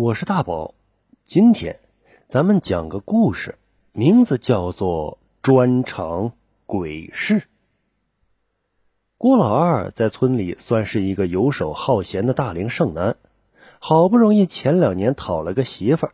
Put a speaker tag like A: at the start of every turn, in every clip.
A: 我是大宝，今天咱们讲个故事，名字叫做《专场鬼事》。郭老二在村里算是一个游手好闲的大龄剩男，好不容易前两年讨了个媳妇儿。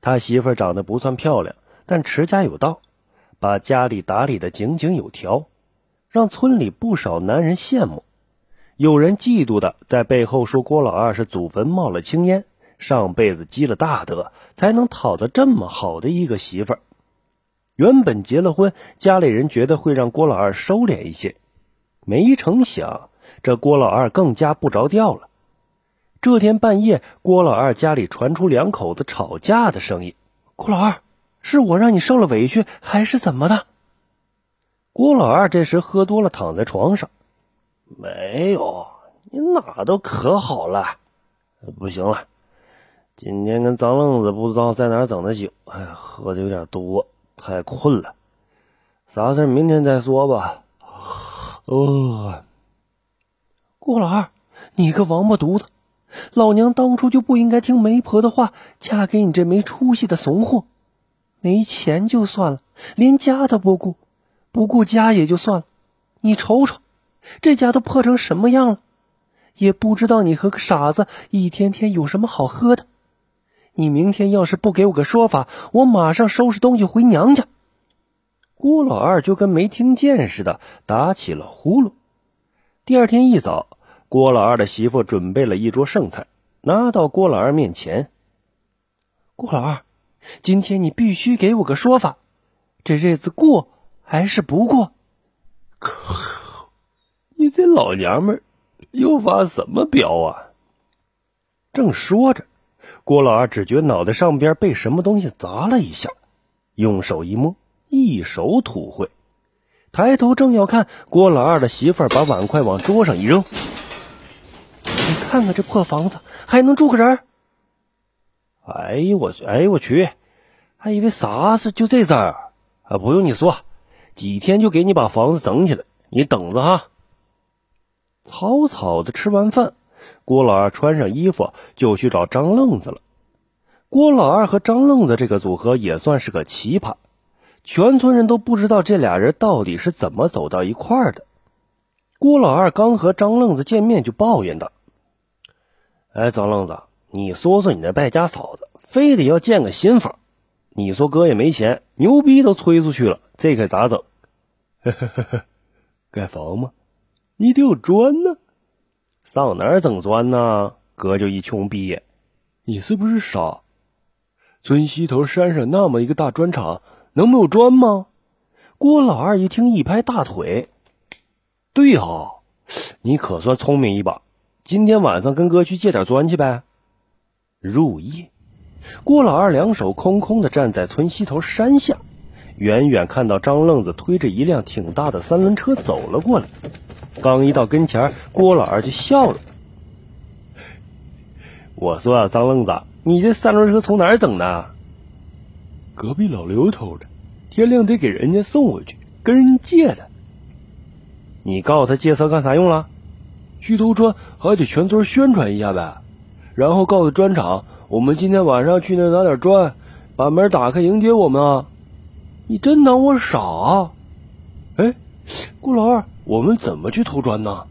A: 他媳妇儿长得不算漂亮，但持家有道，把家里打理的井井有条，让村里不少男人羡慕。有人嫉妒的在背后说郭老二是祖坟冒了青烟。上辈子积了大德，才能讨得这么好的一个媳妇儿。原本结了婚，家里人觉得会让郭老二收敛一些，没成想这郭老二更加不着调了。这天半夜，郭老二家里传出两口子吵架的声音。郭老二，是我让你受了委屈，还是怎么的？郭老二这时喝多了，躺在床上。
B: 没有，你哪都可好了，不行了。今天跟张愣子不知道在哪儿整的酒，哎呀，喝的有点多，太困了。啥事儿明天再说吧。
A: 哦，郭老二，你个王八犊子！老娘当初就不应该听媒婆的话，嫁给你这没出息的怂货。没钱就算了，连家都不顾，不顾家也就算了，你瞅瞅，这家都破成什么样了！也不知道你和个傻子一天天有什么好喝的。你明天要是不给我个说法，我马上收拾东西回娘家。郭老二就跟没听见似的，打起了呼噜。第二天一早，郭老二的媳妇准备了一桌剩菜，拿到郭老二面前。郭老二，今天你必须给我个说法，这日子过还是不过？
B: 你这老娘们又发什么飙啊？
A: 正说着。郭老二只觉脑袋上边被什么东西砸了一下，用手一摸，一手土灰。抬头正要看，郭老二的媳妇儿把碗筷往桌上一扔：“你看看这破房子，还能住个人？”
B: 哎呦我去！哎呦我去！还以为啥事就这事儿啊？不用你说，几天就给你把房子整起来，你等着哈。
A: 草草的吃完饭。郭老二穿上衣服就去找张愣子了。郭老二和张愣子这个组合也算是个奇葩，全村人都不知道这俩人到底是怎么走到一块儿的。郭老二刚和张愣子见面就抱怨道：“
B: 哎，张愣子，你说说你那败家嫂子，非得要见个新房，你说哥也没钱，牛逼都吹出去了，这可咋整？”“
C: 呵呵呵呵，盖房吗？你得有砖呢。”
B: 上哪儿整砖呢？哥就一穷逼，
C: 你是不是傻？村西头山上那么一个大砖厂，能没有砖吗？
A: 郭老二一听，一拍大腿：“
B: 对哈，你可算聪明一把。今天晚上跟哥去借点砖去呗。”
A: 入夜，郭老二两手空空的站在村西头山下，远远看到张愣子推着一辆挺大的三轮车走了过来。刚一到跟前，郭老二就笑了。
B: 我说啊，张愣子，你这三轮车从哪儿整的？
C: 隔壁老刘偷的，天亮得给人家送回去，跟人借的。
B: 你告诉他借车干啥用了？
C: 去偷砖还得全村宣传一下呗，然后告诉砖厂，我们今天晚上去那拿点砖，把门打开迎接我们啊！你真当我傻？哎，郭老二。我们怎么去偷砖呢？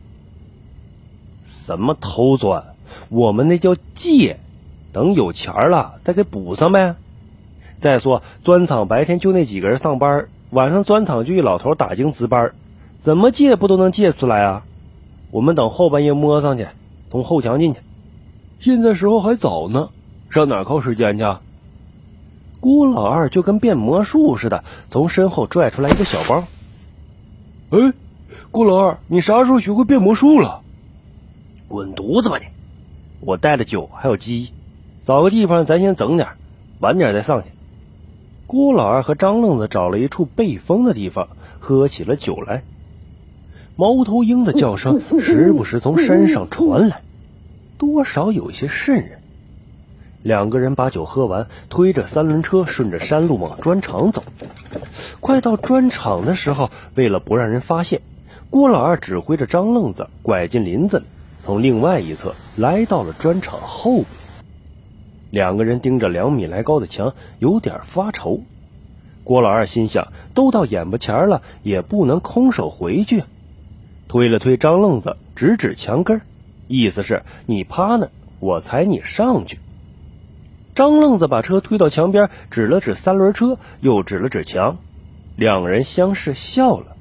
B: 什么偷砖？我们那叫借，等有钱了再给补上呗。再说砖厂白天就那几个人上班，晚上砖厂就一老头打更值班，怎么借不都能借出来啊？我们等后半夜摸上去，从后墙进去。
C: 现在时候还早呢，上哪靠时间去？
A: 郭老二就跟变魔术似的，从身后拽出来一个小包。
C: 哎。郭老二，你啥时候学会变魔术了？
B: 滚犊子吧你！我带了酒还有鸡，找个地方咱先整点，晚点再上去。
A: 郭老二和张愣子找了一处背风的地方，喝起了酒来。猫头鹰的叫声时不时从山上传来，多少有些瘆人。两个人把酒喝完，推着三轮车顺着山路往砖厂走。快到砖厂的时候，为了不让人发现。郭老二指挥着张愣子拐进林子里，从另外一侧来到了砖厂后边。两个人盯着两米来高的墙，有点发愁。郭老二心想：都到眼巴前了，也不能空手回去。推了推张愣子，指指墙根意思是你趴那，我踩你上去。张愣子把车推到墙边，指了指三轮车，又指了指墙，两人相视笑了。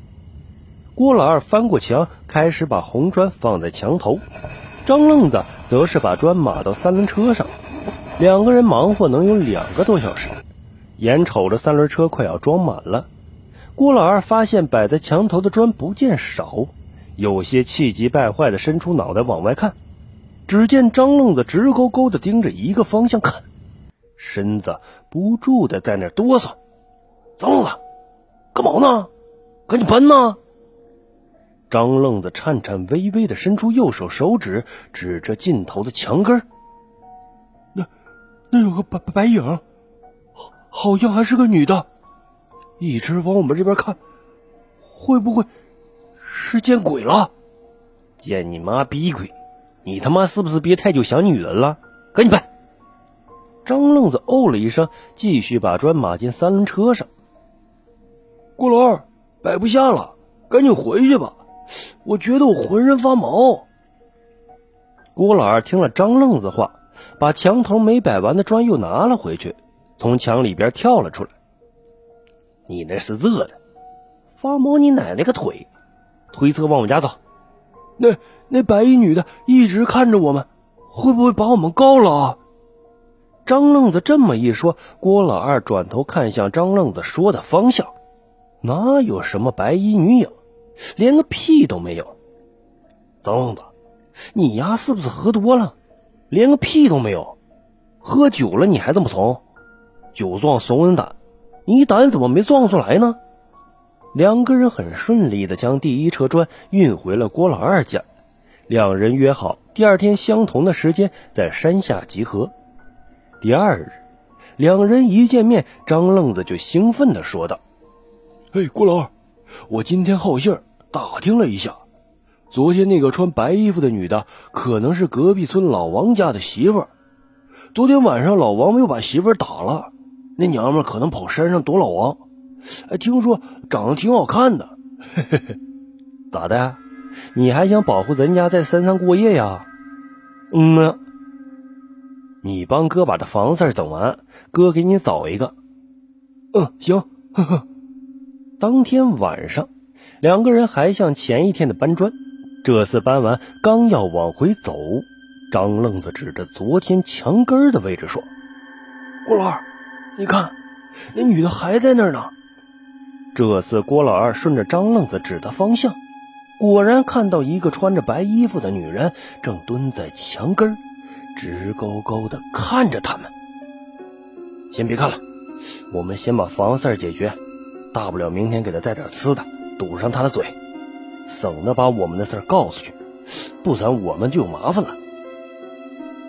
A: 郭老二翻过墙，开始把红砖放在墙头，张愣子则是把砖码到三轮车上。两个人忙活能有两个多小时，眼瞅着三轮车快要装满了，郭老二发现摆在墙头的砖不见少，有些气急败坏的伸出脑袋往外看。只见张愣子直勾勾的盯着一个方向看，身子不住的在那哆嗦。张愣子，干嘛呢？赶紧搬呐！张愣子颤颤巍巍的伸出右手手指，指着尽头的墙根
C: 那，那有个白白影，好，好像还是个女的，一直往我们这边看，会不会是见鬼了？
A: 见你妈逼鬼！你他妈是不是别太久想女人了？赶紧搬！张愣子哦了一声，继续把砖码进三轮车上。
C: 郭老二，摆不下了，赶紧回去吧。我觉得我浑身发毛。
A: 郭老二听了张愣子话，把墙头没摆完的砖又拿了回去，从墙里边跳了出来。你那是热的，发毛你奶奶个腿！推车往我家走。
C: 那那白衣女的一直看着我们，会不会把我们告了啊？
A: 张愣子这么一说，郭老二转头看向张愣子说的方向，哪有什么白衣女影？连个屁都没有，脏子，你丫是不是喝多了？连个屁都没有，喝酒了你还这么怂？酒壮怂人胆，你胆怎么没壮出来呢？两个人很顺利的将第一车砖运回了郭老二家，两人约好第二天相同的时间在山下集合。第二日，两人一见面，张愣子就兴奋的说道：“
C: 嘿，郭老二，我今天好信儿。”打听了一下，昨天那个穿白衣服的女的可能是隔壁村老王家的媳妇儿。昨天晚上老王又把媳妇儿打了，那娘们可能跑山上躲老王。哎，听说长得挺好看的，嘿嘿嘿。
A: 咋的？你还想保护人家在山上过夜呀？
C: 嗯呢。
A: 你帮哥把这房事整完，哥给你找一个。
C: 嗯，行。呵呵。
A: 当天晚上。两个人还像前一天的搬砖，这次搬完刚要往回走，张愣子指着昨天墙根的位置说：“
C: 郭老二，你看，那女的还在那儿呢。”
A: 这次郭老二顺着张愣子指的方向，果然看到一个穿着白衣服的女人正蹲在墙根直勾勾的看着他们。先别看了，我们先把房事解决，大不了明天给他带点吃的。堵上他的嘴，省得把我们的事儿告诉去，不然我们就有麻烦了。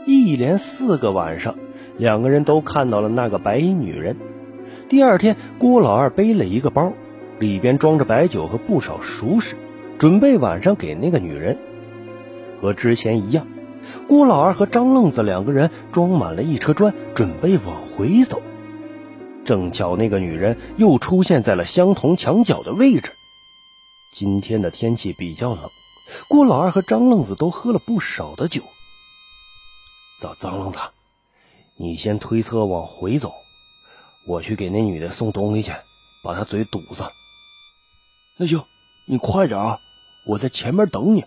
A: 一连四个晚上，两个人都看到了那个白衣女人。第二天，郭老二背了一个包，里边装着白酒和不少熟食，准备晚上给那个女人。和之前一样，郭老二和张愣子两个人装满了一车砖，准备往回走。正巧那个女人又出现在了相同墙角的位置。今天的天气比较冷，郭老二和张愣子都喝了不少的酒。走张愣子，你先推车往回走，我去给那女的送东西去，把她嘴堵上。
C: 那行，你快点啊，我在前面等你。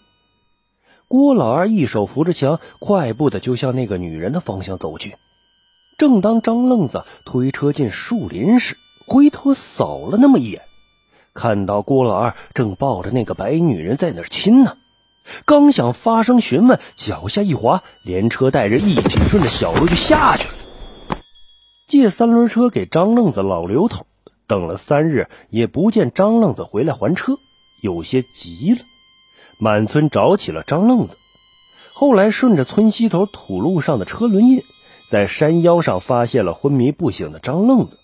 A: 郭老二一手扶着墙，快步的就向那个女人的方向走去。正当张愣子推车进树林时，回头扫了那么一眼。看到郭老二正抱着那个白女人在那儿亲呢，刚想发声询问，脚下一滑，连车带人一起顺着小路就下去了。借三轮车给张愣子老刘头，等了三日也不见张愣子回来还车，有些急了，满村找起了张愣子。后来顺着村西头土路上的车轮印，在山腰上发现了昏迷不醒的张愣子，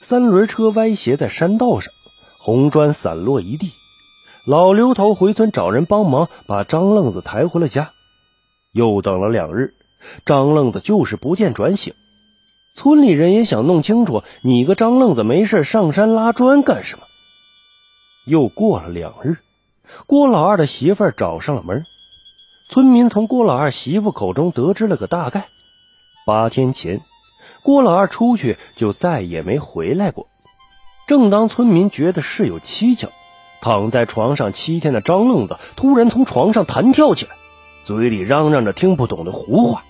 A: 三轮车歪斜在山道上。红砖散落一地，老刘头回村找人帮忙，把张愣子抬回了家。又等了两日，张愣子就是不见转醒。村里人也想弄清楚，你个张愣子没事上山拉砖干什么？又过了两日，郭老二的媳妇找上了门。村民从郭老二媳妇口中得知了个大概：八天前，郭老二出去就再也没回来过。正当村民觉得事有蹊跷，躺在床上七天的张愣子突然从床上弹跳起来，嘴里嚷嚷着听不懂的胡话。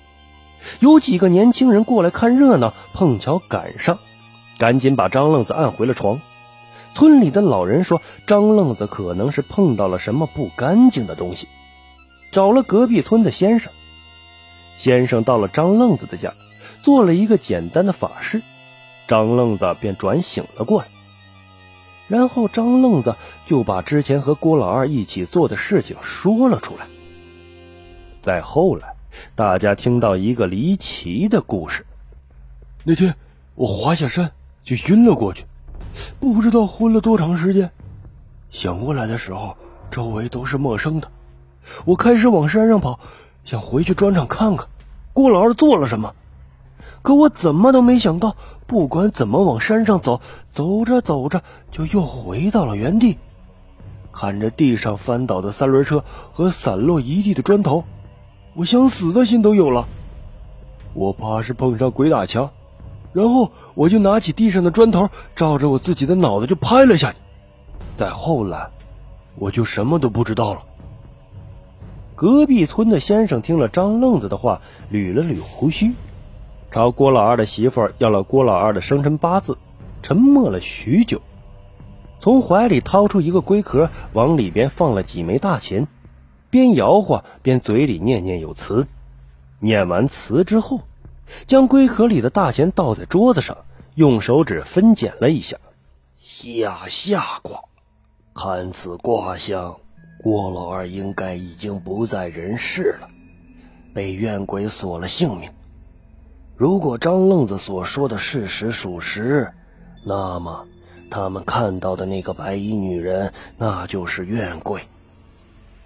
A: 有几个年轻人过来看热闹，碰巧赶上，赶紧把张愣子按回了床。村里的老人说，张愣子可能是碰到了什么不干净的东西，找了隔壁村的先生。先生到了张愣子的家，做了一个简单的法事，张愣子便转醒了过来。然后张愣子就把之前和郭老二一起做的事情说了出来。再后来，大家听到一个离奇的故事：
C: 那天我滑下山就晕了过去。不知道昏了多长时间，醒过来的时候，周围都是陌生的。我开始往山上跑，想回去砖厂看看郭老二做了什么。可我怎么都没想到，不管怎么往山上走，走着走着就又回到了原地。看着地上翻倒的三轮车和散落一地的砖头，我想死的心都有了。我怕是碰上鬼打墙。然后我就拿起地上的砖头，照着我自己的脑袋就拍了下去。再后来，我就什么都不知道了。
A: 隔壁村的先生听了张愣子的话，捋了捋胡须，朝郭老二的媳妇要了郭老二的生辰八字，沉默了许久，从怀里掏出一个龟壳，往里边放了几枚大钱，边摇晃边嘴里念念有词。念完词之后。将龟壳里的大钱倒在桌子上，用手指分拣了一下，
B: 下下卦，看此卦象，郭老二应该已经不在人世了，被怨鬼索了性命。如果张愣子所说的事实属实，那么他们看到的那个白衣女人，那就是怨鬼。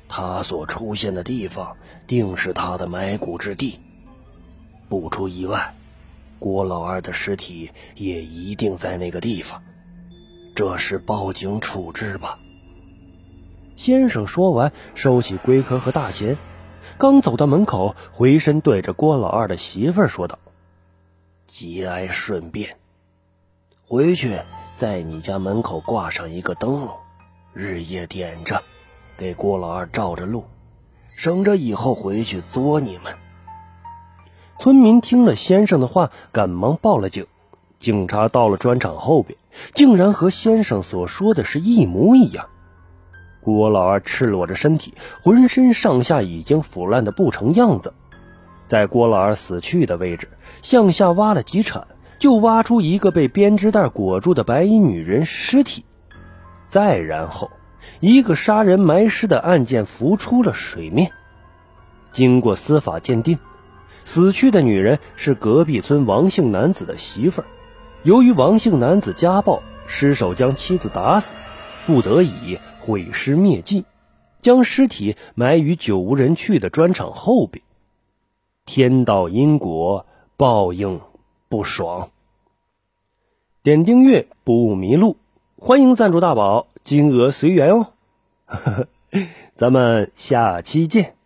B: 她所出现的地方，定是她的埋骨之地。不出意外，郭老二的尸体也一定在那个地方。这是报警处置吧？
A: 先生说完，收起龟壳和大钱，刚走到门口，回身对着郭老二的媳妇儿说道：“
B: 节哀顺变，回去在你家门口挂上一个灯笼，日夜点着，给郭老二照着路，省着以后回去作你们。”
A: 村民听了先生的话，赶忙报了警。警察到了砖厂后边，竟然和先生所说的是一模一样。郭老二赤裸着身体，浑身上下已经腐烂的不成样子。在郭老二死去的位置向下挖了几铲，就挖出一个被编织袋裹住的白衣女人尸体。再然后，一个杀人埋尸的案件浮出了水面。经过司法鉴定。死去的女人是隔壁村王姓男子的媳妇儿，由于王姓男子家暴，失手将妻子打死，不得已毁尸灭迹，将尸体埋于久无人去的砖厂后边。天道因果，报应不爽。点订阅不迷路，欢迎赞助大宝，金额随缘哦。咱们下期见。